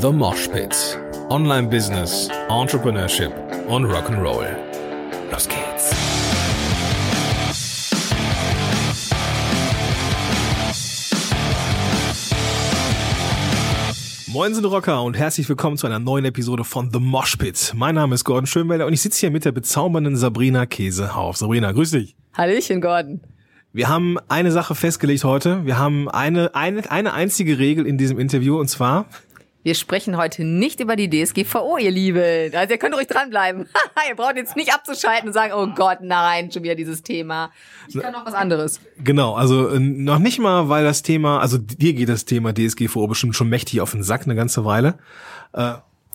The Mosh Pit. Online Business, Entrepreneurship und Rock'n'Roll. Los geht's. Moin sind Rocker und herzlich willkommen zu einer neuen Episode von The Mosh Pit. Mein Name ist Gordon Schönwelder und ich sitze hier mit der bezaubernden Sabrina Käsehauf. Sabrina, grüß dich. Hallöchen, Gordon. Wir haben eine Sache festgelegt heute. Wir haben eine, eine, eine einzige Regel in diesem Interview und zwar, Wir sprechen heute nicht über die DSGVO, ihr Lieben. Also ihr könnt ruhig dranbleiben. ihr braucht jetzt nicht abzuschalten und sagen, oh Gott, nein, schon wieder dieses Thema. Ich kann noch was anderes. genau, also äh, noch nicht mal, weil das Thema, also dir geht das Thema DSGVO bestimmt schon mächtig auf den Sack eine ganze Weile.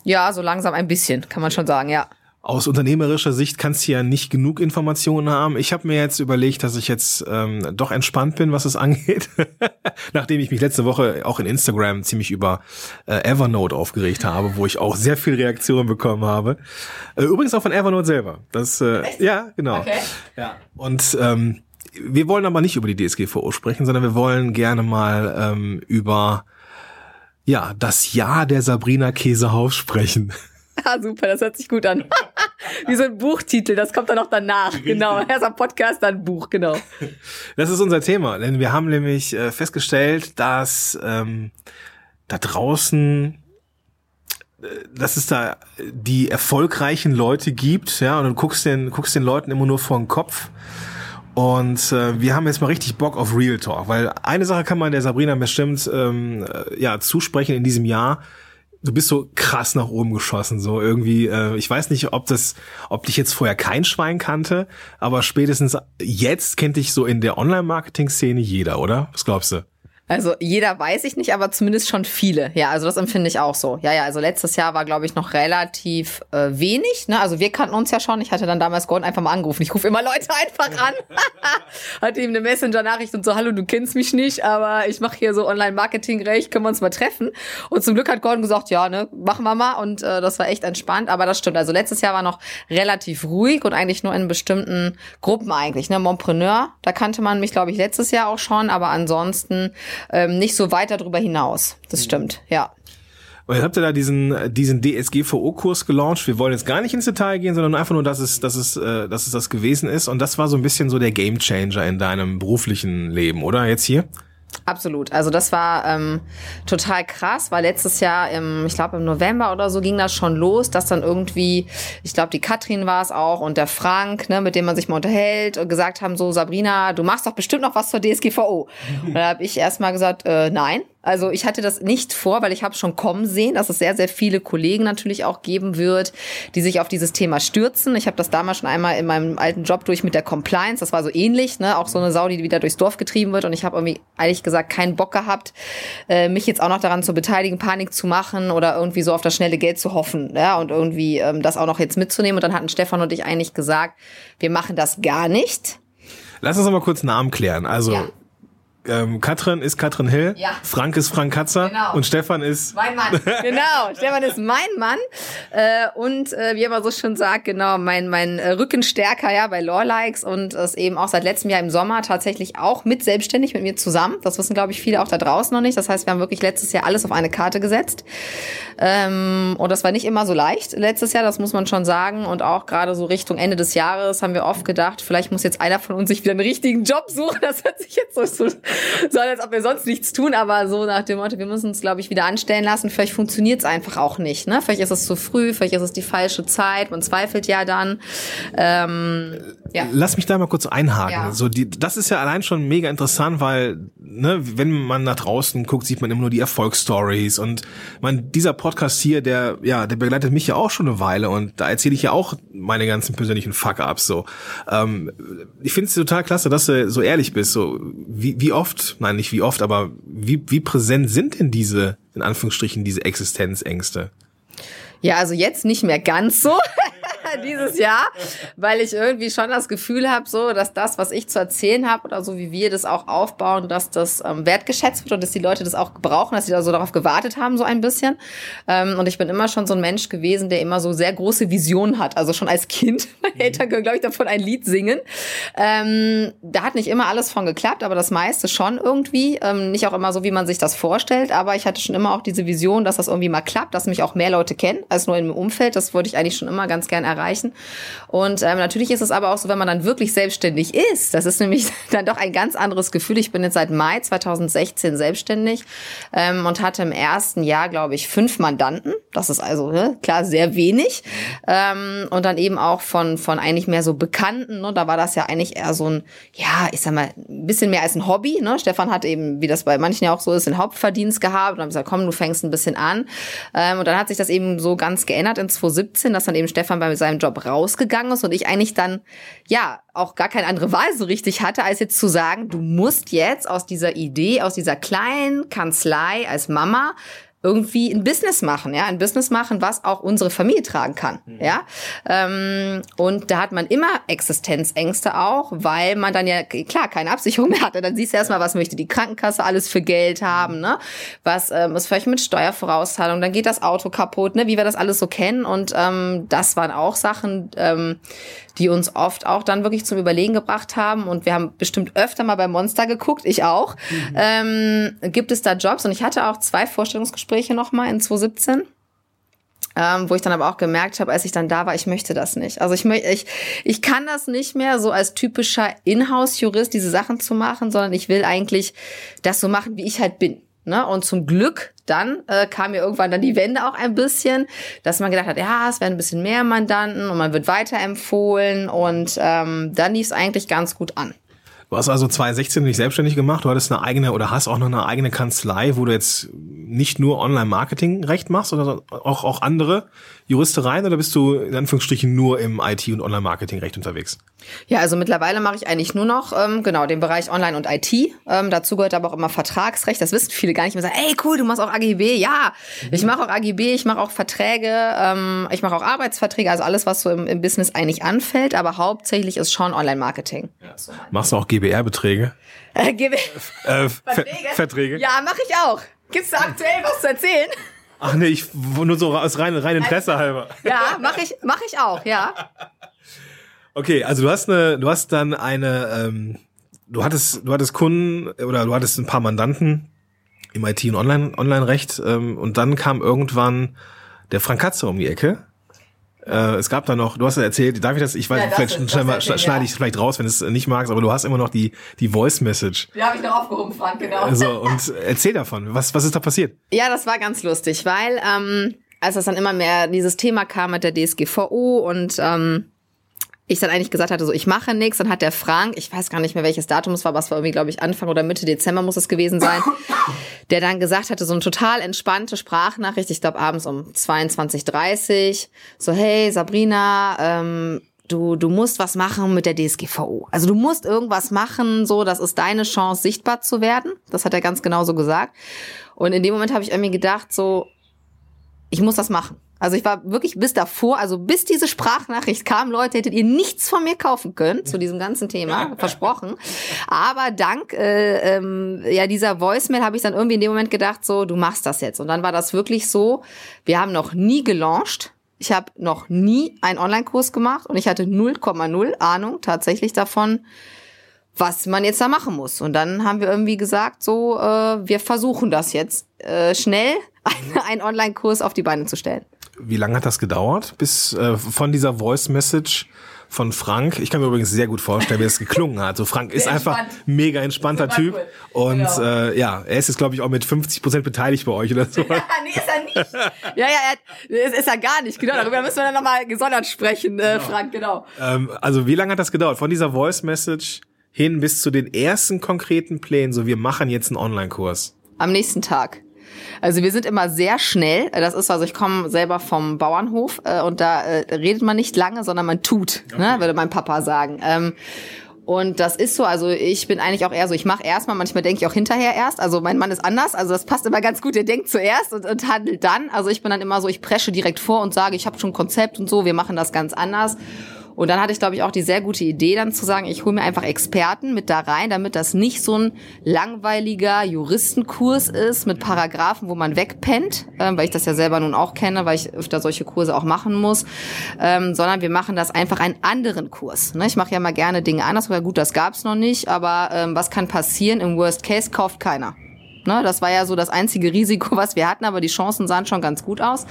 Ja, so langsam ein bisschen, kann man schon sagen, ja. Aus unternehmerischer Sicht kannst du ja nicht genug Informationen haben. Ich habe mir jetzt überlegt, dass ich jetzt ähm, doch entspannt bin, was es angeht. Nachdem ich mich letzte Woche auch in Instagram ziemlich über äh, Evernote aufgeregt habe, wo ich auch sehr viel Reaktionen bekommen habe. Äh, übrigens auch von Evernote selber. Das, äh, ja, genau. Okay. Ja. Und ähm, wir wollen aber nicht über die DSGVO sprechen, sondern wir wollen gerne mal ähm, über ja das Jahr der Sabrina Käsehaus sprechen. Ah, super, das hört sich gut an. Wie so ein Buchtitel, das kommt dann noch danach. Genau, erst am Podcast, dann Buch, genau. Das ist unser Thema, denn wir haben nämlich äh, festgestellt, dass ähm, da draußen, äh, dass es da die erfolgreichen Leute gibt, ja, und du guckst den, guckst den Leuten immer nur vor den Kopf. Und äh, wir haben jetzt mal richtig Bock auf Real Talk, weil eine Sache kann man der Sabrina bestimmt ähm, äh, ja zusprechen in diesem Jahr. Du bist so krass nach oben geschossen, so irgendwie. Äh, ich weiß nicht, ob das, ob dich jetzt vorher kein Schwein kannte, aber spätestens jetzt kennt dich so in der Online-Marketing-Szene jeder, oder? Was glaubst du? Also jeder weiß ich nicht, aber zumindest schon viele. Ja, also das empfinde ich auch so. Ja, ja, also letztes Jahr war, glaube ich, noch relativ äh, wenig. Ne? Also wir kannten uns ja schon. Ich hatte dann damals Gordon einfach mal angerufen. Ich rufe immer Leute einfach an. hatte ihm eine Messenger-Nachricht und so, hallo, du kennst mich nicht, aber ich mache hier so Online-Marketing-Recht, können wir uns mal treffen? Und zum Glück hat Gordon gesagt, ja, ne, machen wir mal. Und äh, das war echt entspannt. Aber das stimmt. Also letztes Jahr war noch relativ ruhig und eigentlich nur in bestimmten Gruppen eigentlich. Ne? Montpreneur, da kannte man mich, glaube ich, letztes Jahr auch schon, aber ansonsten ähm, nicht so weit darüber hinaus. Das stimmt, ja. Und jetzt habt ihr da diesen, diesen DSGVO-Kurs gelauncht. Wir wollen jetzt gar nicht ins Detail gehen, sondern einfach nur, dass es, dass es, äh, dass es das gewesen ist. Und das war so ein bisschen so der Gamechanger in deinem beruflichen Leben, oder? Jetzt hier? Absolut. Also das war ähm, total krass, weil letztes Jahr, im, ich glaube im November oder so ging das schon los, dass dann irgendwie, ich glaube die Katrin war es auch und der Frank, ne, mit dem man sich mal unterhält und gesagt haben so, Sabrina, du machst doch bestimmt noch was zur DSGVO. und da habe ich erstmal gesagt, äh, nein. Also ich hatte das nicht vor, weil ich habe schon kommen sehen, dass es sehr, sehr viele Kollegen natürlich auch geben wird, die sich auf dieses Thema stürzen. Ich habe das damals schon einmal in meinem alten Job durch mit der Compliance. Das war so ähnlich, ne? auch so eine Sau, die wieder durchs Dorf getrieben wird. Und ich habe irgendwie ehrlich gesagt keinen Bock gehabt, äh, mich jetzt auch noch daran zu beteiligen, Panik zu machen oder irgendwie so auf das schnelle Geld zu hoffen ja? und irgendwie ähm, das auch noch jetzt mitzunehmen. Und dann hatten Stefan und ich eigentlich gesagt, wir machen das gar nicht. Lass uns mal kurz Namen klären. Also Ja. Ähm, Katrin ist Katrin Hill, Ja. Frank ist Frank Katzer Genau. und Stefan ist Mein Mann, genau. Stefan ist mein Mann. Äh, und äh, wie er immer so schön sagt, genau, mein, mein äh, Rückenstärker ja bei Lawlikes und ist eben auch seit letztem Jahr im Sommer tatsächlich auch mit selbstständig mit mir zusammen. Das wissen, glaube ich, viele auch da draußen noch nicht. Das heißt, wir haben wirklich letztes Jahr alles auf eine Karte gesetzt. Ähm, und das war nicht immer so leicht letztes Jahr, das muss man schon sagen. Und auch gerade so Richtung Ende des Jahres haben wir oft gedacht, vielleicht muss jetzt einer von uns sich wieder einen richtigen Job suchen. Das hört sich jetzt so, so, so als ob wir sonst nichts tun, aber so nach dem Motto, wir müssen uns, glaube ich, wieder anstellen lassen. Vielleicht funktioniert es einfach auch nicht. Ne? Vielleicht ist es zu früh, vielleicht ist es die falsche Zeit. Man zweifelt ja dann. Ähm, ja. Lass mich da mal kurz einhaken. Ja. So die, das ist ja allein schon mega interessant, weil ne, wenn man nach draußen guckt, sieht man immer nur die Erfolgsstories und man dieser Podcast hier, der ja, der begleitet mich ja auch schon eine Weile und da erzähle ich ja auch meine ganzen persönlichen Fuck-ups so. Ähm, ich finde es total klasse, dass du so ehrlich bist. So wie, wie oft, nein nicht wie oft, aber wie wie präsent sind denn diese in Anführungsstrichen diese Existenzängste? Ja, also jetzt nicht mehr ganz so. dieses Jahr, weil ich irgendwie schon das Gefühl habe, so, dass das, was ich zu erzählen habe oder so wie wir das auch aufbauen, dass das ähm, wertgeschätzt wird und dass die Leute das auch brauchen, dass sie da so darauf gewartet haben, so ein bisschen. Ähm, und ich bin immer schon so ein Mensch gewesen, der immer so sehr große Visionen hat. Also schon als Kind, meine Eltern können, glaube ich, davon ein Lied singen. Ähm, da hat nicht immer alles von geklappt, aber das meiste schon irgendwie. Ähm, nicht auch immer so, wie man sich das vorstellt, aber ich hatte schon immer auch diese Vision, dass das irgendwie mal klappt, dass mich auch mehr Leute kennen als nur im Umfeld. Das wollte ich eigentlich schon immer ganz gern erreichen. Und ähm, natürlich ist es aber auch so, wenn man dann wirklich selbstständig ist, das ist nämlich dann doch ein ganz anderes Gefühl. Ich bin jetzt seit Mai 2016 selbstständig ähm, und hatte im ersten Jahr, glaube ich, fünf Mandanten. Das ist also ne, klar sehr wenig. Ähm, und dann eben auch von, von eigentlich mehr so Bekannten. Ne? Da war das ja eigentlich eher so ein, ja, ich sag mal, ein bisschen mehr als ein Hobby. Ne? Stefan hat eben, wie das bei manchen ja auch so ist, einen Hauptverdienst gehabt und haben gesagt, komm, du fängst ein bisschen an. Ähm, und dann hat sich das eben so ganz geändert in 2017, dass dann eben Stefan bei seinem Job rausgegangen ist und ich eigentlich dann, ja, auch gar keine andere Wahl so richtig hatte, als jetzt zu sagen, du musst jetzt aus dieser Idee, aus dieser kleinen Kanzlei als Mama irgendwie ein Business machen, ja, ein Business machen, was auch unsere Familie tragen kann, mhm. ja. Ähm, und da hat man immer Existenzängste auch, weil man dann ja klar keine Absicherung mehr hatte. Dann siehst du erstmal, was möchte die Krankenkasse alles für Geld haben, ne? Was ähm, ist vielleicht mit Steuervorauszahlung, dann geht das Auto kaputt, ne? Wie wir das alles so kennen. Und ähm, das waren auch Sachen, ähm, die uns oft auch dann wirklich zum Überlegen gebracht haben. Und wir haben bestimmt öfter mal bei Monster geguckt, ich auch. Mhm. Ähm, gibt es da Jobs? Und ich hatte auch zwei Vorstellungsgespräche nochmal in 2017. Ähm, wo ich dann aber auch gemerkt habe, als ich dann da war, ich möchte das nicht. Also ich möchte, ich, ich kann das nicht mehr so als typischer Inhouse-Jurist diese Sachen zu machen, sondern ich will eigentlich das so machen, wie ich halt bin. Ne? Und zum Glück dann äh, kam mir irgendwann dann die Wende auch ein bisschen, dass man gedacht hat, ja, es werden ein bisschen mehr Mandanten und man wird weiterempfohlen und ähm, dann lief es eigentlich ganz gut an. Du hast also 2016 nicht selbstständig gemacht, du hattest eine eigene oder hast auch noch eine eigene Kanzlei, wo du jetzt nicht nur Online-Marketing-Recht machst, sondern auch, auch andere Juristereien oder bist du in Anführungsstrichen nur im IT- und Online-Marketing-Recht unterwegs? Ja, also mittlerweile mache ich eigentlich nur noch ähm, genau den Bereich Online und IT. Ähm, dazu gehört aber auch immer Vertragsrecht. Das wissen viele gar nicht mehr. Sagen, ey cool, du machst auch AGB. Ja, mhm. ich mache auch AGB, ich mache auch Verträge, ähm, ich mache auch Arbeitsverträge, also alles, was so im, im Business eigentlich anfällt. Aber hauptsächlich ist schon Online-Marketing. Ja. Machst du auch GBR-Beträge? Äh, GB äh, Verträge? Verträge? Ja, mache ich auch. Gibt's da aktuell was zu erzählen? Ach nee, ich nur so aus rein, rein Interesse halber. Ja, mache ich, mach ich auch, ja. Okay, also du hast eine, du hast dann eine, ähm, du hattest, du hattest Kunden oder du hattest ein paar Mandanten im IT- und Online, Online-Recht ähm, und dann kam irgendwann der Frank Katze um die Ecke. Äh, es gab da noch, du hast ja erzählt, darf ich das, ich weiß, ja, vielleicht das, schneide, das schneide ich es vielleicht raus, wenn es nicht magst, aber du hast immer noch die, die Voice Message. Die habe ich noch aufgehoben, Frank, genau. Also, und erzähl davon, was, was ist da passiert? Ja, das war ganz lustig, weil ähm, als das dann immer mehr dieses Thema kam mit der DSGVO und ähm, ich dann eigentlich gesagt hatte, so ich mache nichts, dann hat der Frank, ich weiß gar nicht mehr welches Datum es war, was war irgendwie, glaube ich, Anfang oder Mitte Dezember muss es gewesen sein, der dann gesagt hatte, so eine total entspannte Sprachnachricht, ich glaube abends um 22.30 so hey Sabrina, ähm, du, du musst was machen mit der DSGVO. Also du musst irgendwas machen, so, das ist deine Chance, sichtbar zu werden. Das hat er ganz genau so gesagt. Und in dem Moment habe ich irgendwie gedacht, so, ich muss das machen. Also ich war wirklich bis davor, also bis diese Sprachnachricht kam, Leute, hättet ihr nichts von mir kaufen können zu diesem ganzen Thema, versprochen. Aber dank äh, ähm, ja dieser Voicemail habe ich dann irgendwie in dem Moment gedacht, so du machst das jetzt. Und dann war das wirklich so. Wir haben noch nie gelauncht. Ich habe noch nie einen Online-Kurs gemacht und ich hatte 0,0 Ahnung tatsächlich davon, was man jetzt da machen muss. Und dann haben wir irgendwie gesagt, so äh, wir versuchen das jetzt äh, schnell einen Online-Kurs auf die Beine zu stellen. Wie lange hat das gedauert, bis äh, von dieser Voice Message von Frank. Ich kann mir übrigens sehr gut vorstellen, wie es geklungen hat. So Frank ist einfach mega entspannter Typ cool. und genau. äh, ja, er ist jetzt glaube ich auch mit 50 Prozent beteiligt bei euch oder so. Ja, nee, ist er nicht. ja, ja, er, ist, ist er gar nicht. Genau, darüber müssen wir dann nochmal gesondert sprechen, äh, genau. Frank. Genau. Ähm, also wie lange hat das gedauert von dieser Voice Message hin bis zu den ersten konkreten Plänen? So, wir machen jetzt einen Online-Kurs. Am nächsten Tag. Also wir sind immer sehr schnell. Das ist also, ich komme selber vom Bauernhof äh, und da äh, redet man nicht lange, sondern man tut, ne, okay. ne, würde mein Papa sagen. Ähm, Und das ist so, also ich bin eigentlich auch eher so, ich mache erstmal, manchmal denke ich auch hinterher erst. Also mein Mann ist anders, also das passt immer ganz gut, der denkt zuerst und, und handelt dann. Also ich bin dann immer so, ich presche direkt vor und sage, ich habe schon ein Konzept und so, wir machen das ganz anders. Und dann hatte ich, glaube ich, auch die sehr gute Idee, dann zu sagen, ich hole mir einfach Experten mit da rein, damit das nicht so ein langweiliger Juristenkurs ist mit Paragraphen, wo man wegpennt, äh, weil ich das ja selber nun auch kenne, weil ich öfter solche Kurse auch machen muss, ähm, sondern wir machen das einfach einen anderen Kurs. Ne? Ich mache ja mal gerne Dinge anders, weil gut, das gab's noch nicht, aber ähm, was kann passieren? Im Worst Case kauft keiner. Ne, das war ja so das einzige Risiko, was wir hatten, aber die Chancen sahen schon ganz gut aus.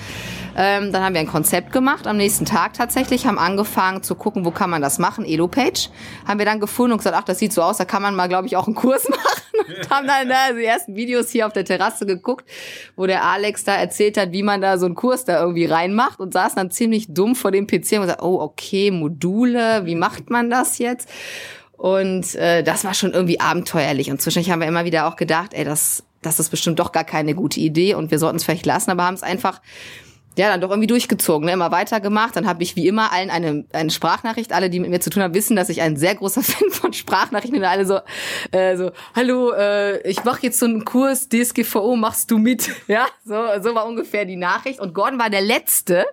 Ähm, dann haben wir ein Konzept gemacht am nächsten Tag tatsächlich, haben angefangen zu gucken, wo kann man das machen, Elo-Page. Haben wir dann gefunden und gesagt, ach, das sieht so aus, da kann man mal, glaube ich, auch einen Kurs machen. Und haben dann da die ersten Videos hier auf der Terrasse geguckt, wo der Alex da erzählt hat, wie man da so einen Kurs da irgendwie reinmacht und saß dann ziemlich dumm vor dem PC und gesagt, oh, okay, Module, wie macht man das jetzt? Und äh, das war schon irgendwie abenteuerlich. Und zwischendurch haben wir immer wieder auch gedacht, ey, das, das ist bestimmt doch gar keine gute Idee und wir sollten es vielleicht lassen, aber haben es einfach ja, dann doch irgendwie durchgezogen, ne? immer weitergemacht. Dann habe ich wie immer allen eine, eine Sprachnachricht. Alle, die mit mir zu tun haben, wissen, dass ich ein sehr großer Fan von Sprachnachrichten bin. Alle so, äh, so hallo, äh, ich mache jetzt so einen Kurs DSGVO, machst du mit? Ja, so, so war ungefähr die Nachricht. Und Gordon war der Letzte,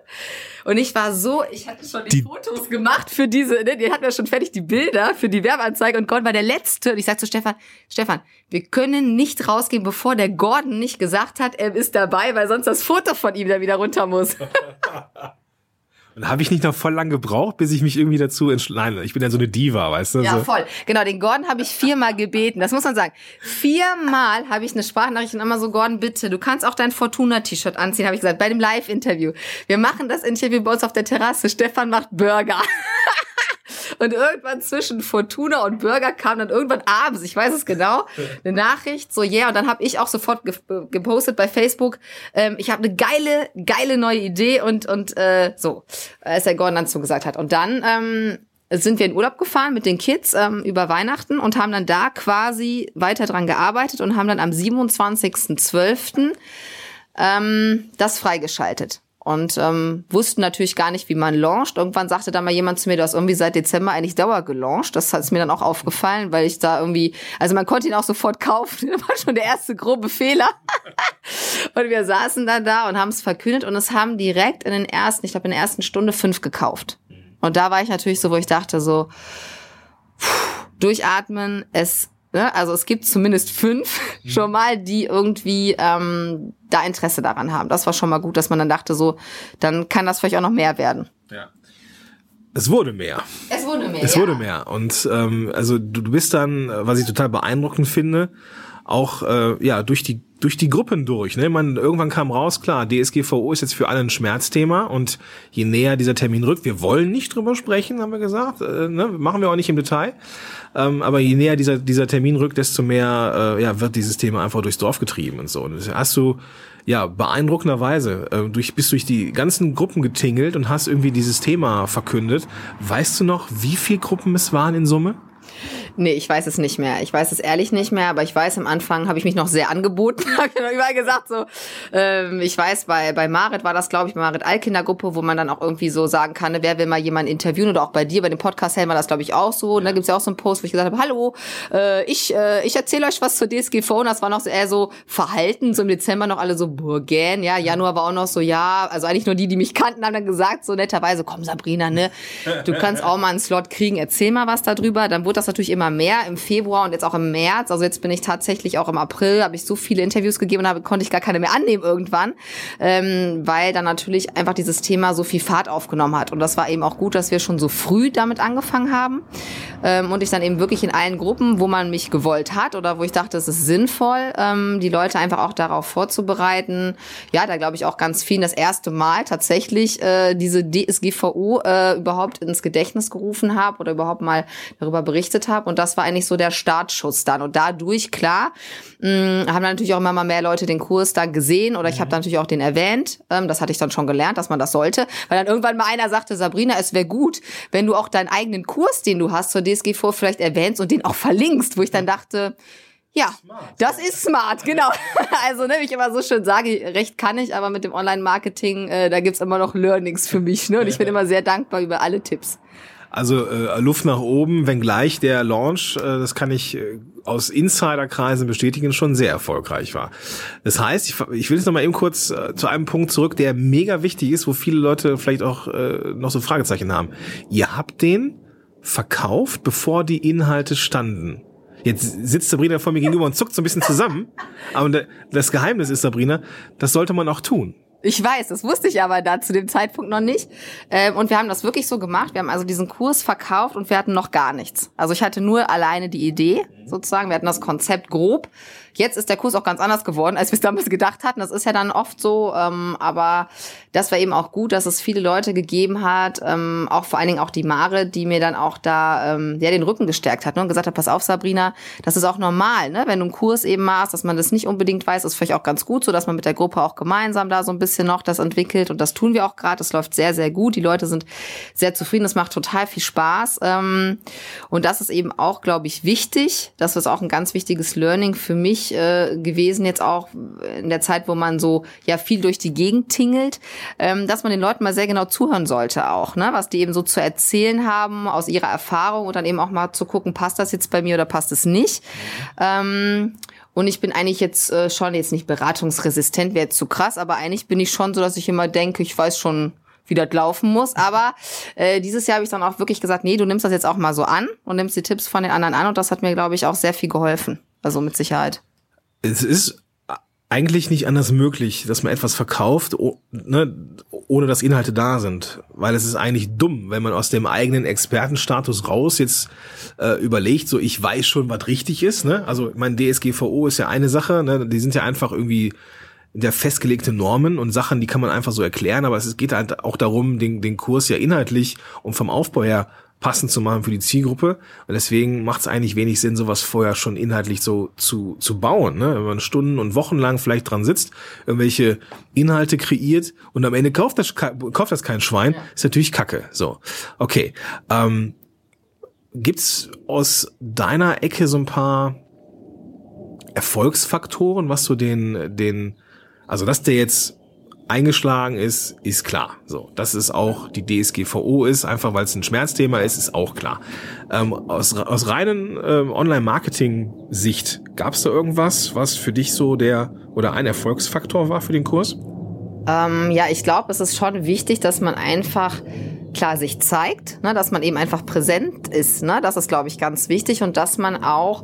und ich war so, ich hatte schon die, die Fotos gemacht für diese, ne, die hatten ja schon fertig die Bilder für die Werbeanzeige und Gordon war der Letzte. Und ich sag zu Stefan, Stefan, wir können nicht rausgehen, bevor der Gordon nicht gesagt hat, er ist dabei, weil sonst das Foto von ihm da wieder runter muss. Und habe ich nicht noch voll lang gebraucht, bis ich mich irgendwie dazu entschleine. Ich bin ja so eine Diva, weißt du? Ja, so. voll. Genau, den Gordon habe ich viermal gebeten. Das muss man sagen. Viermal habe ich eine Sprachnachricht und immer so, Gordon, bitte, du kannst auch dein Fortuna-T-Shirt anziehen, habe ich gesagt, bei dem Live-Interview. Wir machen das Interview bei uns auf der Terrasse. Stefan macht Burger. Und irgendwann zwischen Fortuna und Burger kam dann irgendwann abends, ich weiß es genau, eine Nachricht, so yeah, und dann habe ich auch sofort ge gepostet bei Facebook, ähm, ich habe eine geile, geile neue Idee und und äh, so, als der Gordon dann zugesagt hat. Und dann ähm, sind wir in Urlaub gefahren mit den Kids ähm, über Weihnachten und haben dann da quasi weiter dran gearbeitet und haben dann am 27.12. Ähm, das freigeschaltet und ähm, wussten natürlich gar nicht, wie man launcht. Irgendwann sagte dann mal jemand zu mir, du hast irgendwie seit Dezember eigentlich Dauer gelauncht. Das ist mir dann auch aufgefallen, weil ich da irgendwie, also man konnte ihn auch sofort kaufen. Das war schon der erste grobe Fehler. und wir saßen dann da und haben es verkündet und es haben direkt in den ersten, ich glaube in der ersten Stunde fünf gekauft. Und da war ich natürlich so, wo ich dachte so, pff, durchatmen, es Ne? Also es gibt zumindest fünf mhm. schon mal, die irgendwie ähm, da Interesse daran haben. Das war schon mal gut, dass man dann dachte, so, dann kann das vielleicht auch noch mehr werden. Ja. Es wurde mehr. Es wurde mehr. Es ja. wurde mehr. Und ähm, also du, du bist dann, was ich total beeindruckend finde, auch äh, ja durch die durch die Gruppen durch. Ne? Man, irgendwann kam raus, klar, DSGVO ist jetzt für alle ein Schmerzthema und je näher dieser Termin rückt, wir wollen nicht drüber sprechen, haben wir gesagt, äh, ne? machen wir auch nicht im Detail, ähm, aber je näher dieser, dieser Termin rückt, desto mehr äh, ja, wird dieses Thema einfach durchs Dorf getrieben und so. Und das hast du ja beeindruckenderweise äh, durch, bist durch die ganzen Gruppen getingelt und hast irgendwie dieses Thema verkündet. Weißt du noch, wie viele Gruppen es waren in Summe? Nee, ich weiß es nicht mehr. Ich weiß es ehrlich nicht mehr, aber ich weiß, am Anfang habe ich mich noch sehr angeboten. habe ich überall gesagt so. Ähm, ich weiß, bei, bei Marit war das, glaube ich, bei Marit Allkindergruppe, wo man dann auch irgendwie so sagen kann, ne, wer will mal jemanden interviewen oder auch bei dir, bei dem Podcast Helm war das, glaube ich, auch so. Und da gibt's ja auch so einen Post, wo ich gesagt habe, hallo, äh, ich, äh, ich erzähle euch was zur DSGVO. Und das war noch eher so verhalten, so im Dezember noch alle so Burgen, ja, Januar war auch noch so, ja, also eigentlich nur die, die mich kannten, haben dann gesagt, so netterweise, komm Sabrina, ne, du kannst auch mal einen Slot kriegen, erzähl mal was darüber. Dann wurde das natürlich immer mehr im Februar und jetzt auch im März. Also jetzt bin ich tatsächlich auch im April, habe ich so viele Interviews gegeben und habe, konnte ich gar keine mehr annehmen irgendwann, ähm, weil dann natürlich einfach dieses Thema so viel Fahrt aufgenommen hat. Und das war eben auch gut, dass wir schon so früh damit angefangen haben ähm, und ich dann eben wirklich in allen Gruppen, wo man mich gewollt hat oder wo ich dachte, es ist sinnvoll, ähm, die Leute einfach auch darauf vorzubereiten. Ja, da glaube ich auch ganz viel das erste Mal tatsächlich äh, diese DSGVO äh, überhaupt ins Gedächtnis gerufen habe oder überhaupt mal darüber berichtet habe. Und das war eigentlich so der Startschuss dann. Und dadurch, klar, mh, haben natürlich auch immer mal mehr Leute den Kurs dann gesehen oder ich habe mhm. natürlich auch den erwähnt. Ähm, das hatte ich dann schon gelernt, dass man das sollte. Weil dann irgendwann mal einer sagte, Sabrina, es wäre gut, wenn du auch deinen eigenen Kurs, den du hast zur DSGVO vielleicht erwähnst und den auch verlinkst, wo ich dann dachte, ja, smart. das ist smart, genau. Also, ne, wie ich immer so schön sage, recht kann ich, aber mit dem Online-Marketing, äh, da gibt's immer noch Learnings für mich. Ne? Und ich bin immer sehr dankbar über alle Tipps. Also äh, Luft nach oben, wenngleich der Launch, äh, das kann ich äh, aus Insiderkreisen bestätigen, schon sehr erfolgreich war. Das heißt, ich, ich will jetzt noch mal eben kurz äh, zu einem Punkt zurück, der mega wichtig ist, wo viele Leute vielleicht auch äh, noch so Fragezeichen haben. Ihr habt den verkauft, bevor die Inhalte standen. Jetzt sitzt Sabrina vor mir gegenüber und zuckt so ein bisschen zusammen. Aber das Geheimnis ist, Sabrina, das sollte man auch tun. Ich weiß, das wusste ich aber da zu dem Zeitpunkt noch nicht. Ähm, und wir haben das wirklich so gemacht. Wir haben also diesen Kurs verkauft und wir hatten noch gar nichts. Also ich hatte nur alleine die Idee sozusagen. Wir hatten das Konzept grob. Jetzt ist der Kurs auch ganz anders geworden, als wir es damals gedacht hatten. Das ist ja dann oft so, ähm, aber das war eben auch gut, dass es viele Leute gegeben hat, ähm, auch vor allen Dingen auch die Mare, die mir dann auch da ähm, ja den Rücken gestärkt hat ne, und gesagt hat, pass auf, Sabrina, das ist auch normal, ne, wenn du einen Kurs eben machst, dass man das nicht unbedingt weiß, ist vielleicht auch ganz gut, so dass man mit der Gruppe auch gemeinsam da so ein bisschen noch das entwickelt und das tun wir auch gerade. Das läuft sehr, sehr gut. Die Leute sind sehr zufrieden. Es macht total viel Spaß ähm, und das ist eben auch, glaube ich, wichtig. Das ist auch ein ganz wichtiges Learning für mich äh, gewesen, jetzt auch in der Zeit, wo man so ja viel durch die Gegend tingelt, ähm, dass man den Leuten mal sehr genau zuhören sollte auch, ne? was die eben so zu erzählen haben aus ihrer Erfahrung und dann eben auch mal zu gucken, passt das jetzt bei mir oder passt es nicht. Ähm, und ich bin eigentlich jetzt äh, schon jetzt nicht beratungsresistent, wäre jetzt zu krass, aber eigentlich bin ich schon so, dass ich immer denke, ich weiß schon, wie das laufen muss. Aber äh, dieses Jahr habe ich dann auch wirklich gesagt, nee, du nimmst das jetzt auch mal so an und nimmst die Tipps von den anderen an. Und das hat mir, glaube ich, auch sehr viel geholfen. Also mit Sicherheit es ist eigentlich nicht anders möglich, dass man etwas verkauft, oh, ne, ohne dass Inhalte da sind. Weil es ist eigentlich dumm, wenn man aus dem eigenen Expertenstatus raus jetzt äh, überlegt, so ich weiß schon, was richtig ist. Ne? Also mein DSGVO ist ja eine Sache, ne? die sind ja einfach irgendwie der festgelegte Normen und Sachen, die kann man einfach so erklären, aber es geht halt auch darum, den, den Kurs ja inhaltlich und vom Aufbau her passend zu machen für die Zielgruppe. Und deswegen macht es eigentlich wenig Sinn, sowas vorher schon inhaltlich so zu, zu bauen. Ne? Wenn man Stunden und Wochen lang vielleicht dran sitzt, irgendwelche Inhalte kreiert und am Ende kauft das, kauft das kein Schwein, ja. ist natürlich Kacke. So, okay. Ähm, gibt's aus deiner Ecke so ein paar Erfolgsfaktoren, was du den, den, also dass der jetzt eingeschlagen ist, ist klar. So, dass es auch die DSGVO ist, einfach weil es ein Schmerzthema ist, ist auch klar. Ähm, aus, aus reinen ähm, Online-Marketing-Sicht, gab es da irgendwas, was für dich so der oder ein Erfolgsfaktor war für den Kurs? Ähm, ja, ich glaube, es ist schon wichtig, dass man einfach klar sich zeigt, ne, dass man eben einfach präsent ist. Ne? Das ist, glaube ich, ganz wichtig und dass man auch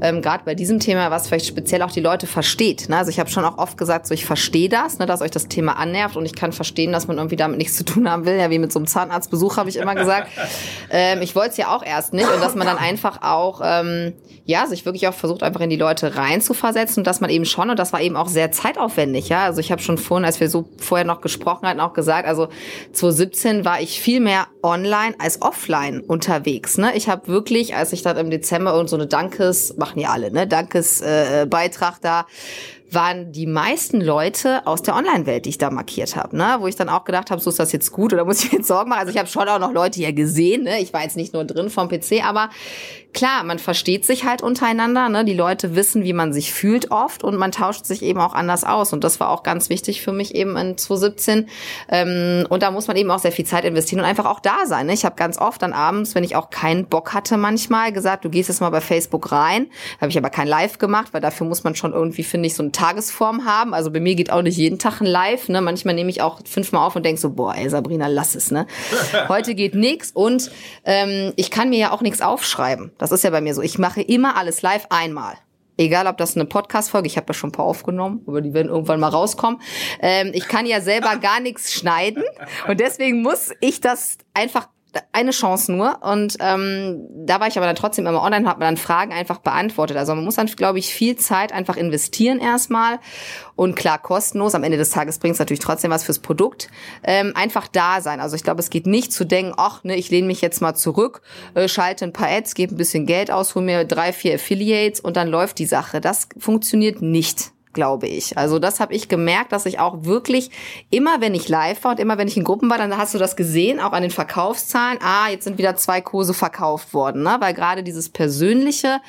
ähm, gerade bei diesem Thema, was vielleicht speziell auch die Leute versteht. Ne? Also ich habe schon auch oft gesagt, so ich verstehe das, ne, dass euch das Thema annervt und ich kann verstehen, dass man irgendwie damit nichts zu tun haben will. Ja, wie mit so einem Zahnarztbesuch habe ich immer gesagt. ähm, ich wollte es ja auch erst nicht und dass man dann einfach auch ähm, ja sich wirklich auch versucht, einfach in die Leute reinzuversetzen und dass man eben schon und das war eben auch sehr zeitaufwendig. Ja, also ich habe schon vorhin, als wir so vorher noch gesprochen hatten, auch gesagt, also 2017 war ich viel viel mehr online als offline unterwegs. Ne? Ich habe wirklich, als ich dann im Dezember und so eine Dankes, machen ja alle, ne, Dankesbeitrag äh, da waren die meisten Leute aus der Online-Welt, die ich da markiert habe, ne? wo ich dann auch gedacht habe, so ist das jetzt gut oder muss ich mir jetzt Sorgen machen? Also ich habe schon auch noch Leute hier gesehen, ne? ich war jetzt nicht nur drin vom PC, aber klar, man versteht sich halt untereinander, ne? die Leute wissen, wie man sich fühlt oft und man tauscht sich eben auch anders aus und das war auch ganz wichtig für mich eben in 2017 ähm, und da muss man eben auch sehr viel Zeit investieren und einfach auch da sein. Ne? Ich habe ganz oft dann abends, wenn ich auch keinen Bock hatte manchmal, gesagt, du gehst jetzt mal bei Facebook rein, habe ich aber kein Live gemacht, weil dafür muss man schon irgendwie, finde ich, so ein Tagesform haben. Also bei mir geht auch nicht jeden Tag ein Live. Ne? Manchmal nehme ich auch fünfmal auf und denke so, boah, ey Sabrina, lass es. Ne? Heute geht nix und ähm, ich kann mir ja auch nichts aufschreiben. Das ist ja bei mir so. Ich mache immer alles live einmal. Egal, ob das eine Podcast-Folge, ich habe ja schon ein paar aufgenommen, aber die werden irgendwann mal rauskommen. Ähm, ich kann ja selber gar nichts schneiden und deswegen muss ich das einfach eine Chance nur. Und ähm, da war ich aber dann trotzdem immer online, habe mir dann Fragen einfach beantwortet. Also man muss dann, glaube ich, viel Zeit einfach investieren erstmal. Und klar, kostenlos. Am Ende des Tages bringt es natürlich trotzdem was fürs Produkt. Ähm, einfach da sein. Also ich glaube, es geht nicht zu denken, ach, ne, ich lehne mich jetzt mal zurück, äh, schalte ein paar Ads, gebe ein bisschen Geld aus, hole mir drei, vier Affiliates und dann läuft die Sache. Das funktioniert nicht glaube ich. Also das habe ich gemerkt, dass ich auch wirklich immer, wenn ich live war und immer, wenn ich in Gruppen war, dann hast du das gesehen, auch an den Verkaufszahlen. Ah, jetzt sind wieder zwei Kurse verkauft worden, ne? weil gerade dieses Persönliche,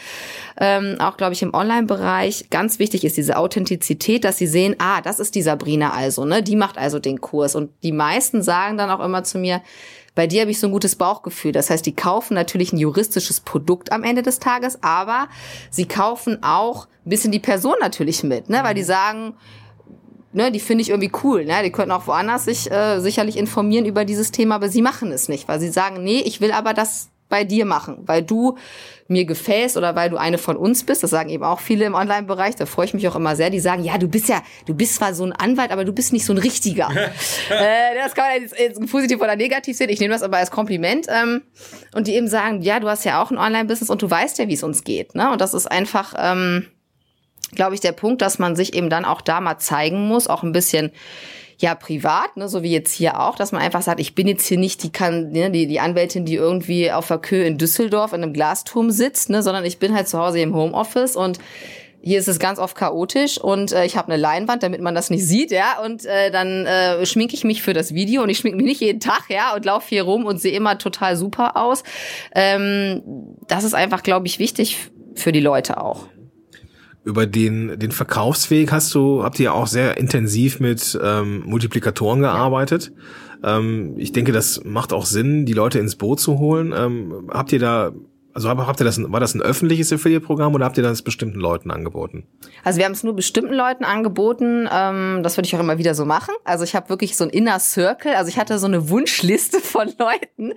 ähm, auch glaube ich im Online-Bereich, ganz wichtig ist diese Authentizität, dass sie sehen, ah, das ist die Sabrina also, ne? die macht also den Kurs. Und die meisten sagen dann auch immer zu mir, bei dir habe ich so ein gutes Bauchgefühl. Das heißt, die kaufen natürlich ein juristisches Produkt am Ende des Tages, aber sie kaufen auch ein bisschen die Person natürlich mit, ne? weil die sagen, ne, die finde ich irgendwie cool. Ne? Die könnten auch woanders sich äh, sicherlich informieren über dieses Thema, aber sie machen es nicht, weil sie sagen, nee, ich will aber das bei dir machen, weil du mir gefällst oder weil du eine von uns bist. Das sagen eben auch viele im Online-Bereich. Da freue ich mich auch immer sehr. Die sagen, ja, du bist ja, du bist zwar so ein Anwalt, aber du bist nicht so ein richtiger. äh, das kann man jetzt, jetzt positiv oder negativ sehen. Ich nehme das aber als Kompliment. Ähm, und die eben sagen, ja, du hast ja auch ein Online-Business und du weißt ja, wie es uns geht. Ne? Und das ist einfach, ähm, glaube ich, der Punkt, dass man sich eben dann auch da mal zeigen muss, auch ein bisschen ja privat, ne, so wie jetzt hier auch, dass man einfach sagt, ich bin jetzt hier nicht die kann ne, die die Anwältin, die irgendwie auf der Kö in Düsseldorf in einem Glasturm sitzt, ne, sondern ich bin halt zu Hause im Homeoffice und hier ist es ganz oft chaotisch und äh, ich habe eine Leinwand, damit man das nicht sieht, ja. Und äh, dann äh, schminke ich mich für das Video und ich schminke mich nicht jeden Tag, ja, und laufe hier rum und sehe immer total super aus. Ähm, das ist einfach, glaube ich, wichtig für die Leute auch über den, den Verkaufsweg hast du, habt ihr ja auch sehr intensiv mit ähm, Multiplikatoren gearbeitet. Ähm, ich denke, das macht auch Sinn, die Leute ins Boot zu holen. Ähm, habt ihr da also habt ihr das, war das ein öffentliches Affiliate-Programm oder habt ihr das bestimmten Leuten angeboten? Also wir haben es nur bestimmten Leuten angeboten. Ähm, das würde ich auch immer wieder so machen. Also ich habe wirklich so ein Inner Circle. Also ich hatte so eine Wunschliste von Leuten,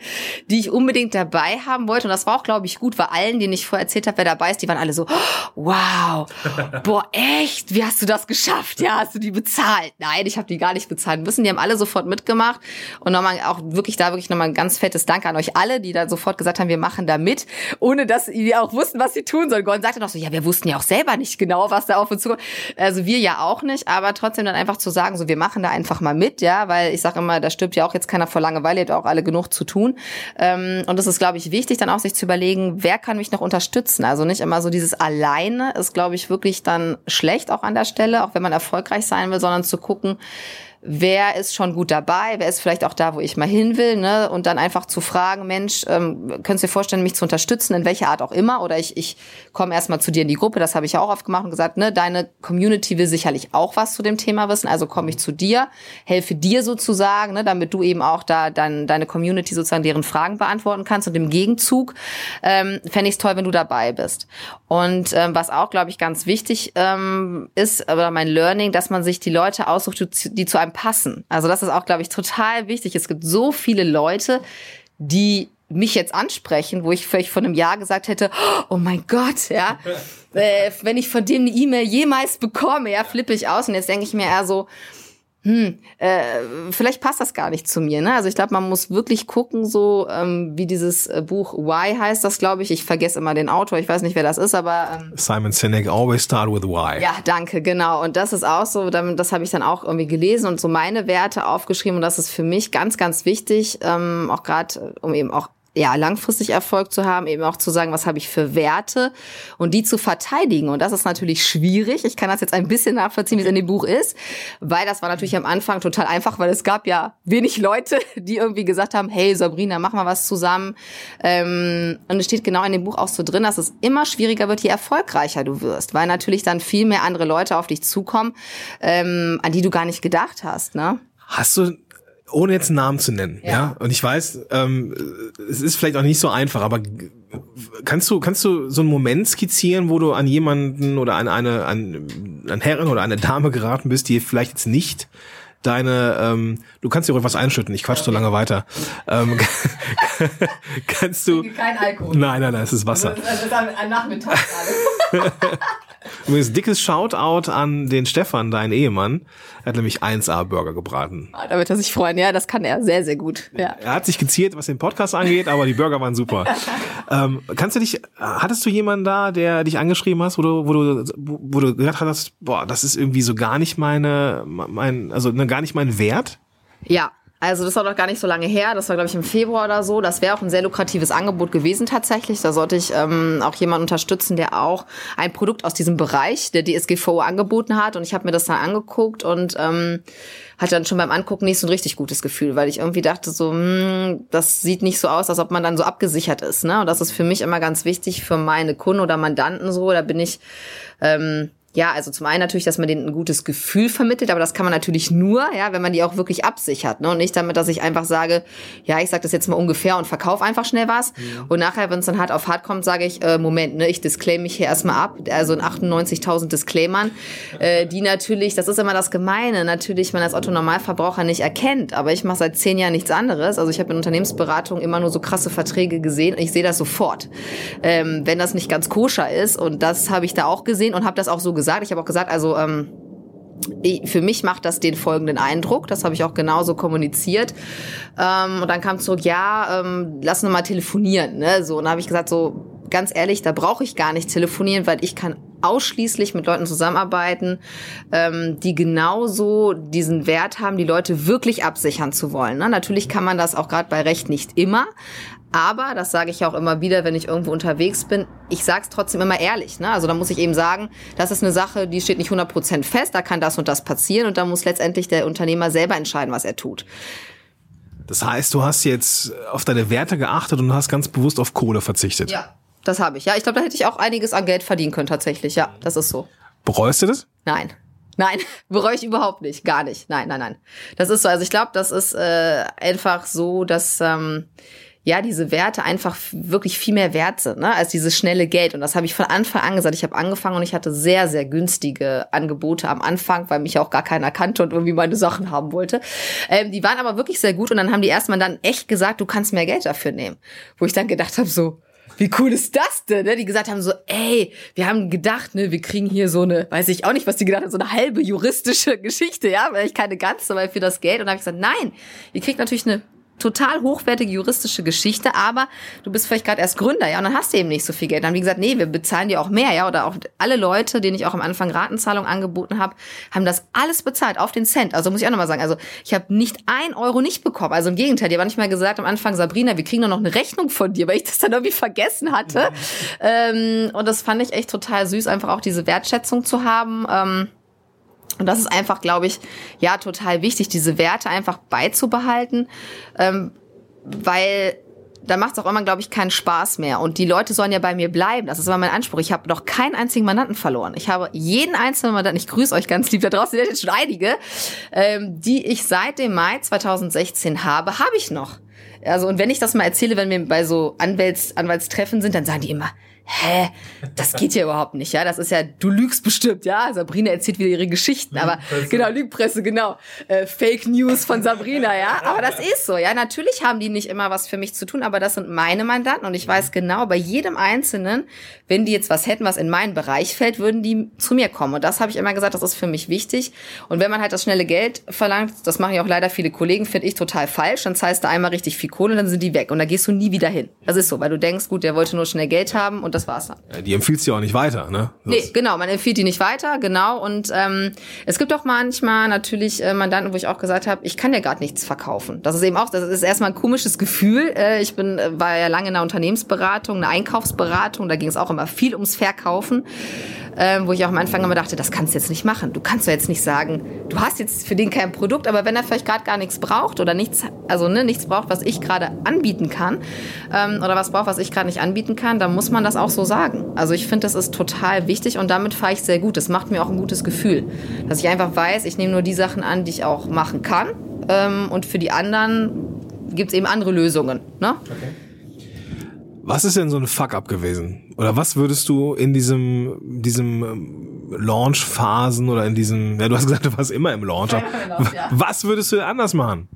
die ich unbedingt dabei haben wollte. Und das war auch, glaube ich, gut, weil allen, denen ich vorher erzählt habe, wer dabei ist, die waren alle so, wow, boah, echt? Wie hast du das geschafft? Ja, hast du die bezahlt? Nein, ich habe die gar nicht bezahlen müssen. Die haben alle sofort mitgemacht. Und nochmal auch wirklich da wirklich nochmal ein ganz fettes Dank an euch alle, die da sofort gesagt haben, wir machen da mit ohne dass die auch wussten, was sie tun sollen. Gordon sagte noch so, ja, wir wussten ja auch selber nicht genau, was da auf uns zukommt. Also wir ja auch nicht, aber trotzdem dann einfach zu sagen, so wir machen da einfach mal mit, ja, weil ich sage immer, da stirbt ja auch jetzt keiner vor Langeweile, ihr habt auch alle genug zu tun. Ähm, und das ist, glaube ich, wichtig, dann auch sich zu überlegen, wer kann mich noch unterstützen. Also nicht immer so dieses alleine ist, glaube ich, wirklich dann schlecht auch an der Stelle, auch wenn man erfolgreich sein will, sondern zu gucken, wer ist schon gut dabei, wer ist vielleicht auch da, wo ich mal hin will, ne? Und dann einfach zu fragen, Mensch, ähm, könntest du dir vorstellen, mich zu unterstützen, in welcher Art auch immer? Oder ich, ich komme erstmal zu dir in die Gruppe, das habe ich ja auch oft gemacht und gesagt, ne, deine Community will sicherlich auch was zu dem Thema wissen, also komme ich zu dir, helfe dir sozusagen, ne, damit du eben auch da dein, deine Community sozusagen deren Fragen beantworten kannst. Und im Gegenzug ähm, fände ich es toll, wenn du dabei bist. Und ähm, was auch, glaube ich, ganz wichtig ähm, ist, oder mein Learning, dass man sich die Leute aussucht, die zu einem passen. Also das ist auch, glaube ich, total wichtig. Es gibt so viele Leute, die mich jetzt ansprechen, wo ich vielleicht vor einem Jahr gesagt hätte, oh mein Gott, ja, äh, wenn ich von denen eine E-Mail jemals bekomme, ja, flippe ich aus. Und jetzt denke ich mir eher so, hm, äh, vielleicht passt das gar nicht zu mir. Ne? Also ich glaube, man muss wirklich gucken, so ähm, wie dieses äh, Buch Why heißt das, glaube ich. Ich vergesse immer den Autor, ich weiß nicht, wer das ist, aber ähm, Simon Sinek, always start with Why. Ja, danke, genau. Und das ist auch so, das habe ich dann auch irgendwie gelesen und so meine Werte aufgeschrieben. Und das ist für mich ganz, ganz wichtig, ähm, auch gerade, um eben auch ja, langfristig Erfolg zu haben, eben auch zu sagen, was habe ich für Werte und die zu verteidigen. Und das ist natürlich schwierig. Ich kann das jetzt ein bisschen nachvollziehen, wie es in dem Buch ist, weil das war natürlich am Anfang total einfach, weil es gab ja wenig Leute, die irgendwie gesagt haben, hey Sabrina, mach mal was zusammen. Ähm, und es steht genau in dem Buch auch so drin, dass es immer schwieriger wird, je erfolgreicher du wirst, weil natürlich dann viel mehr andere Leute auf dich zukommen, ähm, an die du gar nicht gedacht hast. Ne? Hast du ohne jetzt einen Namen zu nennen, ja. ja? Und ich weiß, ähm, es ist vielleicht auch nicht so einfach, aber kannst du kannst du so einen Moment skizzieren, wo du an jemanden oder an eine an, an Herren oder eine Dame geraten bist, die vielleicht jetzt nicht deine, ähm, du kannst dir ruhig was einschütten, ich quatsch okay. so lange weiter. Ähm, kannst du. Kein Alkohol. Nein, nein, nein, es ist Wasser. Das ist ein Nachmittag gerade. Übrigens, dickes Shoutout an den Stefan, dein Ehemann. Er hat nämlich 1A-Burger gebraten. Ah, da wird er sich freuen. Ja, das kann er sehr, sehr gut. Ja. Er hat sich geziert, was den Podcast angeht, aber die Burger waren super. ähm, kannst du dich, hattest du jemanden da, der dich angeschrieben hast, wo du, wo du, wo du gedacht hast, boah, das ist irgendwie so gar nicht meine, mein, also ne, gar nicht mein Wert? Ja, also das war doch gar nicht so lange her, das war glaube ich im Februar oder so. Das wäre auch ein sehr lukratives Angebot gewesen tatsächlich. Da sollte ich ähm, auch jemanden unterstützen, der auch ein Produkt aus diesem Bereich der DSGVO angeboten hat. Und ich habe mir das dann angeguckt und ähm, hatte dann schon beim Angucken nicht so ein richtig gutes Gefühl, weil ich irgendwie dachte so, hm, das sieht nicht so aus, als ob man dann so abgesichert ist. Ne? Und das ist für mich immer ganz wichtig für meine Kunden oder Mandanten so. Da bin ich ähm, ja, also zum einen natürlich, dass man denen ein gutes Gefühl vermittelt, aber das kann man natürlich nur, ja, wenn man die auch wirklich absichert, ne? Und nicht damit, dass ich einfach sage, ja, ich sag das jetzt mal ungefähr und verkauf einfach schnell was. Mhm. Und nachher, wenn es dann hart auf hart kommt, sage ich, äh, Moment, ne, ich disclaim mich hier erstmal ab. Also in 98.000 Disclaimern, äh, die natürlich, das ist immer das Gemeine, natürlich man als Otto Normalverbraucher nicht erkennt. Aber ich mache seit zehn Jahren nichts anderes. Also ich habe in Unternehmensberatung immer nur so krasse Verträge gesehen und ich sehe das sofort. Ähm, wenn das nicht ganz koscher ist und das habe ich da auch gesehen und habe das auch so gesehen gesagt. Ich habe auch gesagt, also ähm, ich, für mich macht das den folgenden Eindruck. Das habe ich auch genauso kommuniziert. Ähm, und dann kam zurück, ja, ähm, lass uns mal telefonieren. Ne? So, und dann habe ich gesagt, so ganz ehrlich, da brauche ich gar nicht telefonieren, weil ich kann ausschließlich mit Leuten zusammenarbeiten, ähm, die genauso diesen Wert haben, die Leute wirklich absichern zu wollen. Ne? Natürlich kann man das auch gerade bei Recht nicht immer, aber, das sage ich auch immer wieder, wenn ich irgendwo unterwegs bin, ich sage es trotzdem immer ehrlich. Ne? Also da muss ich eben sagen, das ist eine Sache, die steht nicht 100% fest, da kann das und das passieren und da muss letztendlich der Unternehmer selber entscheiden, was er tut. Das heißt, du hast jetzt auf deine Werte geachtet und hast ganz bewusst auf Kohle verzichtet. Ja, das habe ich. Ja, ich glaube, da hätte ich auch einiges an Geld verdienen können tatsächlich. Ja, das ist so. Bereust du das? Nein. Nein, bereue ich überhaupt nicht, gar nicht. Nein, nein, nein. Das ist so. Also ich glaube, das ist äh, einfach so, dass ähm, ja, diese Werte einfach wirklich viel mehr wert sind, ne, als dieses schnelle Geld. Und das habe ich von Anfang an gesagt. Ich habe angefangen und ich hatte sehr, sehr günstige Angebote am Anfang, weil mich auch gar keiner kannte und irgendwie meine Sachen haben wollte. Ähm, die waren aber wirklich sehr gut und dann haben die erstmal dann echt gesagt, du kannst mehr Geld dafür nehmen. Wo ich dann gedacht habe, so, wie cool ist das denn? Ne? Die gesagt haben so, ey, wir haben gedacht, ne, wir kriegen hier so eine, weiß ich auch nicht, was die gedacht haben, so eine halbe juristische Geschichte, ja, weil ich keine ganze, weil für das Geld. Und dann habe ich gesagt, nein, ihr kriegt natürlich eine total hochwertige juristische Geschichte, aber du bist vielleicht gerade erst Gründer, ja, und dann hast du eben nicht so viel Geld. Dann haben die gesagt, nee, wir bezahlen dir auch mehr, ja, oder auch alle Leute, denen ich auch am Anfang Ratenzahlung angeboten habe, haben das alles bezahlt, auf den Cent. Also muss ich auch nochmal sagen, also ich habe nicht ein Euro nicht bekommen. Also im Gegenteil, die haben nicht mal gesagt am Anfang, Sabrina, wir kriegen doch noch eine Rechnung von dir, weil ich das dann irgendwie vergessen hatte. Mhm. Ähm, und das fand ich echt total süß, einfach auch diese Wertschätzung zu haben. Ähm, und das ist einfach, glaube ich, ja, total wichtig, diese Werte einfach beizubehalten, ähm, weil da macht es auch immer, glaube ich, keinen Spaß mehr. Und die Leute sollen ja bei mir bleiben. Das ist immer mein Anspruch. Ich habe noch keinen einzigen Mandanten verloren. Ich habe jeden einzelnen Mandanten, ich grüße euch ganz lieb da draußen, sind jetzt schon einige, ähm, die ich seit dem Mai 2016 habe, habe ich noch. Also, und wenn ich das mal erzähle, wenn wir bei so Anwälts, Anwaltstreffen sind, dann sagen die immer, hä, das geht ja überhaupt nicht, ja, das ist ja, du lügst bestimmt, ja, Sabrina erzählt wieder ihre Geschichten, aber genau, Lügpresse, genau, äh, Fake News von Sabrina, ja, aber das ist so, ja, natürlich haben die nicht immer was für mich zu tun, aber das sind meine Mandanten und ich weiß genau, bei jedem Einzelnen, wenn die jetzt was hätten, was in meinen Bereich fällt, würden die zu mir kommen. Und das habe ich immer gesagt, das ist für mich wichtig. Und wenn man halt das schnelle Geld verlangt, das machen ja auch leider viele Kollegen, finde ich total falsch, dann zahlst du einmal richtig viel Kohle und dann sind die weg und da gehst du nie wieder hin, das ist so, weil du denkst, gut, der wollte nur schnell Geld haben und das war's dann. Die empfiehlt sie auch nicht weiter, ne? Das nee, genau, man empfiehlt die nicht weiter, genau. Und ähm, es gibt auch manchmal natürlich äh, Mandanten, wo ich auch gesagt habe, ich kann ja gerade nichts verkaufen. Das ist eben auch, das ist erstmal ein komisches Gefühl. Äh, ich bin, äh, war ja lange in einer Unternehmensberatung, einer Einkaufsberatung, da ging es auch immer viel ums Verkaufen ähm, wo ich auch am Anfang immer dachte, das kannst du jetzt nicht machen. Du kannst doch jetzt nicht sagen, du hast jetzt für den kein Produkt, aber wenn er vielleicht gerade gar nichts braucht oder nichts, also ne, nichts braucht, was ich gerade anbieten kann ähm, oder was braucht, was ich gerade nicht anbieten kann, dann muss man das auch so sagen. Also ich finde, das ist total wichtig und damit fahre ich sehr gut. Das macht mir auch ein gutes Gefühl, dass ich einfach weiß, ich nehme nur die Sachen an, die ich auch machen kann ähm, und für die anderen gibt es eben andere Lösungen. Ne? Okay. Was ist denn so ein Fuck-up gewesen? Oder was würdest du in diesem, diesem ähm, Launch-Phasen oder in diesem, ja, du hast gesagt, du warst immer im Launch. Was würdest du anders machen?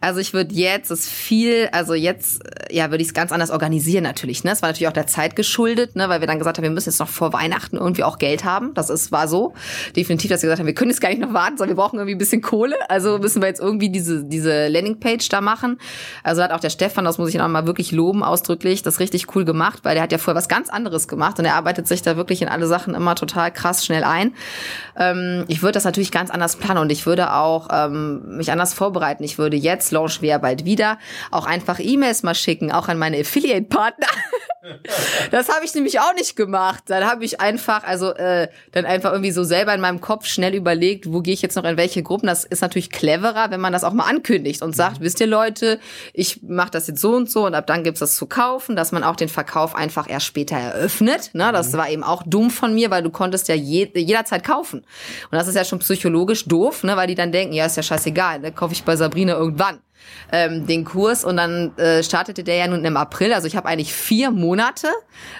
Also ich würde jetzt es viel, also jetzt, ja, würde ich es ganz anders organisieren natürlich. Ne? Es war natürlich auch der Zeit geschuldet, ne? weil wir dann gesagt haben, wir müssen jetzt noch vor Weihnachten irgendwie auch Geld haben. Das ist, war so. Definitiv, dass wir gesagt haben, wir können jetzt gar nicht noch warten, sondern wir brauchen irgendwie ein bisschen Kohle. Also müssen wir jetzt irgendwie diese, diese Landingpage da machen. Also hat auch der Stefan, das muss ich noch mal wirklich loben, ausdrücklich, das richtig cool gemacht, weil der hat ja vorher was ganz anderes gemacht und er arbeitet sich da wirklich in alle Sachen immer total krass schnell ein. Ähm, ich würde das natürlich ganz anders planen und ich würde auch ähm, mich anders vorbereiten. Ich würde jetzt launchen wir bald wieder, auch einfach E-Mails mal schicken, auch an meine Affiliate-Partner. Das habe ich nämlich auch nicht gemacht. Dann habe ich einfach, also äh, dann einfach irgendwie so selber in meinem Kopf schnell überlegt, wo gehe ich jetzt noch in welche Gruppen. Das ist natürlich cleverer, wenn man das auch mal ankündigt und sagt, mhm. wisst ihr Leute, ich mache das jetzt so und so und ab dann gibt's das zu kaufen, dass man auch den Verkauf einfach erst später eröffnet. Ne? Das mhm. war eben auch dumm von mir, weil du konntest ja je, jederzeit kaufen. Und das ist ja schon psychologisch doof, ne? weil die dann denken, ja, ist ja scheißegal, ne? kaufe ich bei Sabrina irgendwann ähm, den Kurs und dann äh, startete der ja nun im April. Also ich habe eigentlich vier Monate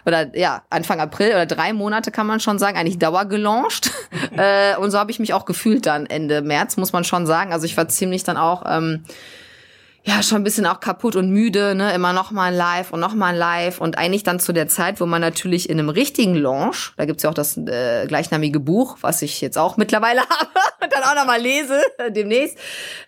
oder ja Anfang April oder drei Monate kann man schon sagen eigentlich Dauer gelauncht äh, und so habe ich mich auch gefühlt dann Ende März muss man schon sagen. Also ich war ziemlich dann auch ähm, ja, schon ein bisschen auch kaputt und müde, ne, immer noch mal ein Live und noch mal ein Live und eigentlich dann zu der Zeit, wo man natürlich in einem richtigen Launch, da gibt's ja auch das äh, gleichnamige Buch, was ich jetzt auch mittlerweile habe und dann auch noch mal lese demnächst,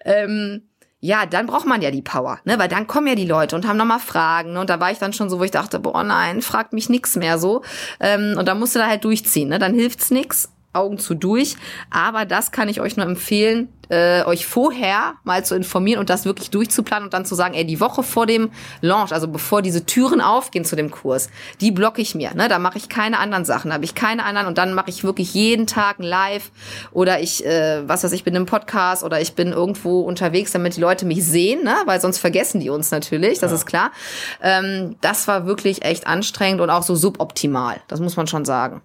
ähm, ja, dann braucht man ja die Power, ne? Weil dann kommen ja die Leute und haben nochmal Fragen. Ne? Und da war ich dann schon so, wo ich dachte, boah, nein, fragt mich nix mehr so. Ähm, und da musst du da halt durchziehen, ne? Dann hilft's nix. Augen zu durch. Aber das kann ich euch nur empfehlen, äh, euch vorher mal zu informieren und das wirklich durchzuplanen und dann zu sagen, ey, die Woche vor dem Launch, also bevor diese Türen aufgehen zu dem Kurs, die blocke ich mir. Ne? Da mache ich keine anderen Sachen, da habe ich keine anderen und dann mache ich wirklich jeden Tag ein Live oder ich, äh, was weiß ich, bin im Podcast oder ich bin irgendwo unterwegs, damit die Leute mich sehen, ne? weil sonst vergessen die uns natürlich, das ja. ist klar. Ähm, das war wirklich echt anstrengend und auch so suboptimal, das muss man schon sagen.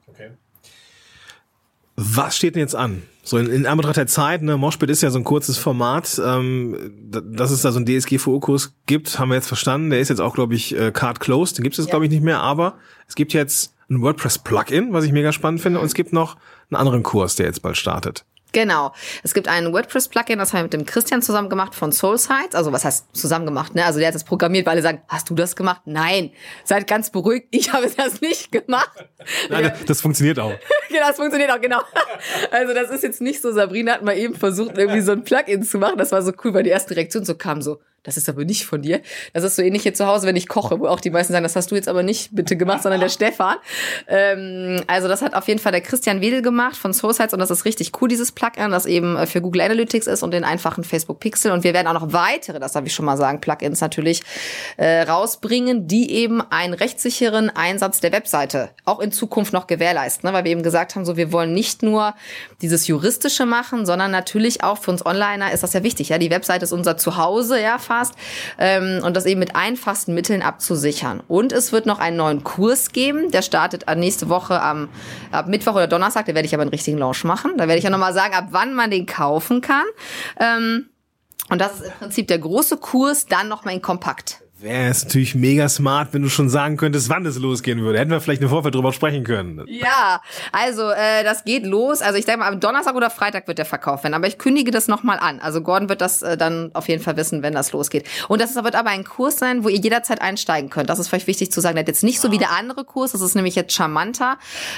Was steht denn jetzt an? So in, in Anbetracht der Zeit, ne, Moshpit ist ja so ein kurzes Format, ähm, dass es da so einen DSGVO-Kurs gibt, haben wir jetzt verstanden. Der ist jetzt auch, glaube ich, äh, card closed, den gibt es jetzt, ja. glaube ich, nicht mehr, aber es gibt jetzt ein WordPress-Plugin, was ich mega spannend finde, und es gibt noch einen anderen Kurs, der jetzt bald startet. Genau. Es gibt ein WordPress-Plugin, das haben wir mit dem Christian zusammen gemacht von SoulSites. Also was heißt zusammen gemacht? Ne? Also der hat es programmiert, weil alle sagen, hast du das gemacht? Nein. Seid ganz beruhigt, ich habe das nicht gemacht. Nein, das funktioniert auch. genau, das funktioniert auch, genau. Also das ist jetzt nicht so, Sabrina hat mal eben versucht, irgendwie so ein Plugin zu machen. Das war so cool, weil die erste Reaktion so kam so, das ist aber nicht von dir. Das ist so ähnlich hier zu Hause, wenn ich koche, wo auch die meisten sagen, das hast du jetzt aber nicht bitte gemacht, sondern der Stefan. Ähm, also das hat auf jeden Fall der Christian Wedel gemacht von Soulsites und das ist richtig cool, dieses Plugin, das eben äh, für Google Analytics ist und den einfachen Facebook Pixel. Und wir werden auch noch weitere, das darf ich schon mal sagen, Plugins natürlich äh, rausbringen, die eben einen rechtssicheren Einsatz der Webseite auch in Zukunft noch gewährleisten. Ne? Weil wir eben gesagt haben, so wir wollen nicht nur dieses Juristische machen, sondern natürlich auch für uns Onliner ist das ja wichtig. Ja, Die Webseite ist unser Zuhause, ja, zusammengefasst ähm, und das eben mit einfachsten Mitteln abzusichern. Und es wird noch einen neuen Kurs geben, der startet nächste Woche am ab Mittwoch oder Donnerstag, da werde ich aber einen richtigen Launch machen. Da werde ich ja nochmal sagen, ab wann man den kaufen kann. Ähm, und das ist im Prinzip der große Kurs, dann nochmal in Kompakt. Wäre es natürlich mega smart, wenn du schon sagen könntest, wann es losgehen würde. Hätten wir vielleicht im Vorfeld drüber sprechen können. Ja, also äh, das geht los. Also ich denke mal, am Donnerstag oder Freitag wird der verkauft werden. Aber ich kündige das nochmal an. Also Gordon wird das äh, dann auf jeden Fall wissen, wenn das losgeht. Und das wird aber ein Kurs sein, wo ihr jederzeit einsteigen könnt. Das ist vielleicht wichtig zu sagen. Der hat jetzt nicht so wie der andere Kurs, das ist nämlich jetzt charmanter,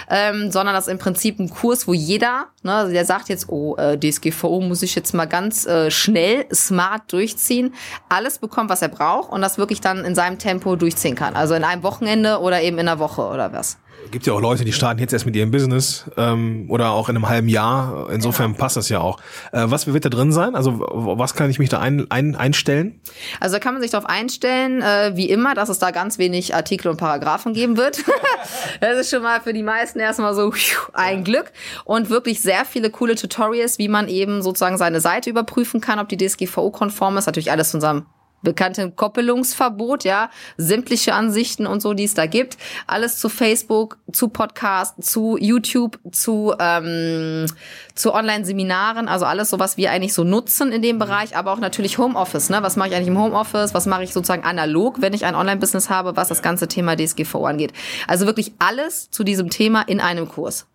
ähm, sondern das ist im Prinzip ein Kurs, wo jeder, ne, der sagt jetzt, oh, äh, DSGVO muss ich jetzt mal ganz äh, schnell, smart durchziehen, alles bekommt, was er braucht und das wirklich wirklich dann in seinem Tempo durchziehen kann. Also in einem Wochenende oder eben in einer Woche oder was. Gibt ja auch Leute, die starten jetzt erst mit ihrem Business ähm, oder auch in einem halben Jahr. Insofern genau. passt das ja auch. Äh, was wird da drin sein? Also was kann ich mich da ein, ein, einstellen? Also da kann man sich darauf einstellen, äh, wie immer, dass es da ganz wenig Artikel und Paragraphen geben wird. das ist schon mal für die meisten erstmal so ein Glück. Und wirklich sehr viele coole Tutorials, wie man eben sozusagen seine Seite überprüfen kann, ob die DSGVO-konform ist. Natürlich alles zu unserem bekannte Koppelungsverbot, ja, sämtliche Ansichten und so, die es da gibt. Alles zu Facebook, zu Podcast, zu YouTube, zu, ähm, zu Online-Seminaren, also alles so, was wir eigentlich so nutzen in dem Bereich, aber auch natürlich Homeoffice, ne? Was mache ich eigentlich im Homeoffice? Was mache ich sozusagen analog, wenn ich ein Online-Business habe, was das ganze Thema DSGVO angeht? Also wirklich alles zu diesem Thema in einem Kurs.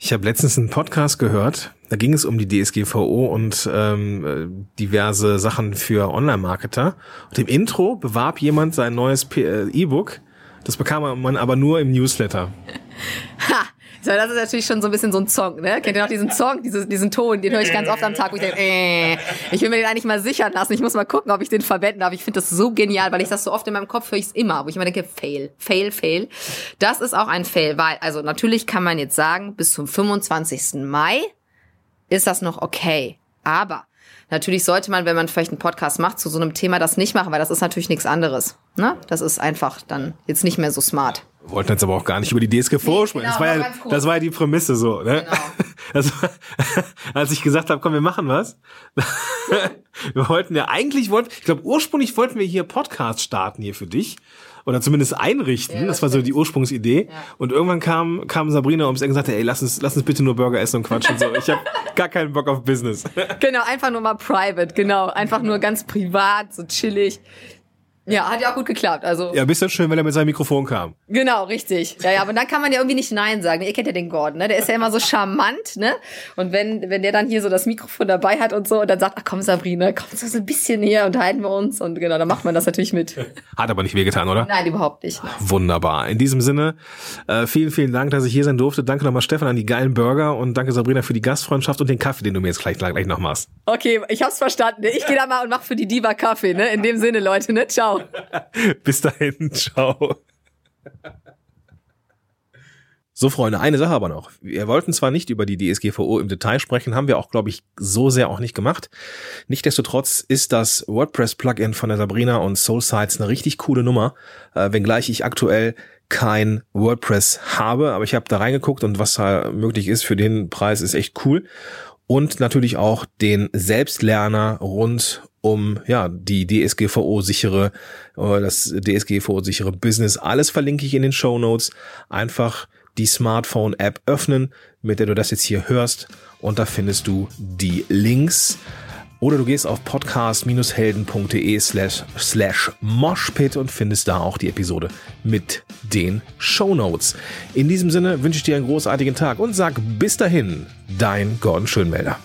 Ich habe letztens einen Podcast gehört, da ging es um die DSGVO und ähm, diverse Sachen für Online-Marketer. Und im Intro bewarb jemand sein neues äh, E-Book. Das bekam man aber nur im Newsletter. Ha! Das ist natürlich schon so ein bisschen so ein Song, ne? Kennt ihr noch diesen Song, diesen, diesen Ton, den höre ich ganz oft am Tag, wo ich denke, äh, ich will mir den eigentlich mal sichern lassen. Ich muss mal gucken, ob ich den verwenden darf. Ich finde das so genial, weil ich das so oft in meinem Kopf höre ich es immer, wo ich immer denke, fail, fail, fail. Das ist auch ein Fail, weil, also natürlich kann man jetzt sagen, bis zum 25. Mai ist das noch okay. Aber Natürlich sollte man, wenn man vielleicht einen Podcast macht, zu so einem Thema das nicht machen, weil das ist natürlich nichts anderes. Ne? Das ist einfach dann jetzt nicht mehr so smart. Wir wollten jetzt aber auch gar nicht über die DSGVO Nee, sprechen. genau, das, war ja, das war ja die Prämisse so. Ne? Genau. Das war, als ich gesagt habe, komm, wir machen was. wir wollten ja eigentlich, wollten, ich glaube, ursprünglich wollten wir hier Podcast starten hier für dich. Oder zumindest einrichten. Ja, das, das war so die Ursprungsidee. Ja. Und irgendwann kam, kam Sabrina ums Eck und sagte, ey, lass uns, lass uns bitte nur Burger essen und quatschen. So, ich habe gar keinen Bock auf Business. Genau, einfach nur mal private, genau. Einfach nur ganz privat, so chillig. Ja, hat ja auch gut geklappt. Also ja, bist dann schön, wenn er mit seinem Mikrofon kam. Genau, richtig. Ja, ja, aber dann kann man ja irgendwie nicht Nein sagen. Ihr kennt ja den Gordon, ne? Der ist ja immer so charmant, ne? Und wenn, wenn der dann hier so das Mikrofon dabei hat und so und dann sagt, ach komm Sabrina, komm so ein bisschen näher, unterhalten wir uns und genau, dann macht man das natürlich mit. Hat aber nicht wehgetan, oder? Nein, überhaupt nicht. Wunderbar. In diesem Sinne, äh, vielen, vielen Dank, dass ich hier sein durfte. Danke nochmal Stefan an die geilen Burger und danke Sabrina für die Gastfreundschaft und den Kaffee, den du mir jetzt gleich, gleich noch machst. Okay, ich hab's verstanden. Ich gehe da mal und mach für die Diva Kaffee, ne? In dem Sinne, Leute, ne? Ciao. Bis dahin, ciao. So, Freunde, eine Sache aber noch. Wir wollten zwar nicht über die DSGVO im Detail sprechen, haben wir auch, glaube ich, so sehr auch nicht gemacht. Nichtsdestotrotz ist das WordPress-Plugin von der Sabrina und SoulSites eine richtig coole Nummer, äh, wenngleich ich aktuell kein WordPress habe, aber ich habe da reingeguckt und was da möglich ist für den Preis ist echt cool. Und natürlich auch den Selbstlerner rund um ja die DSGVO-sichere, äh, das DSGVO-sichere Business. Alles verlinke ich in den Show Notes. Einfach die Smartphone-App öffnen, mit der du das jetzt hier hörst. Und da findest du die Links. Oder du gehst auf podcast-helden.de slash, slash moshpit und findest da auch die Episode mit den Shownotes. In diesem Sinne wünsche ich dir einen großartigen Tag und sag bis dahin, dein Gordon Schönmelder.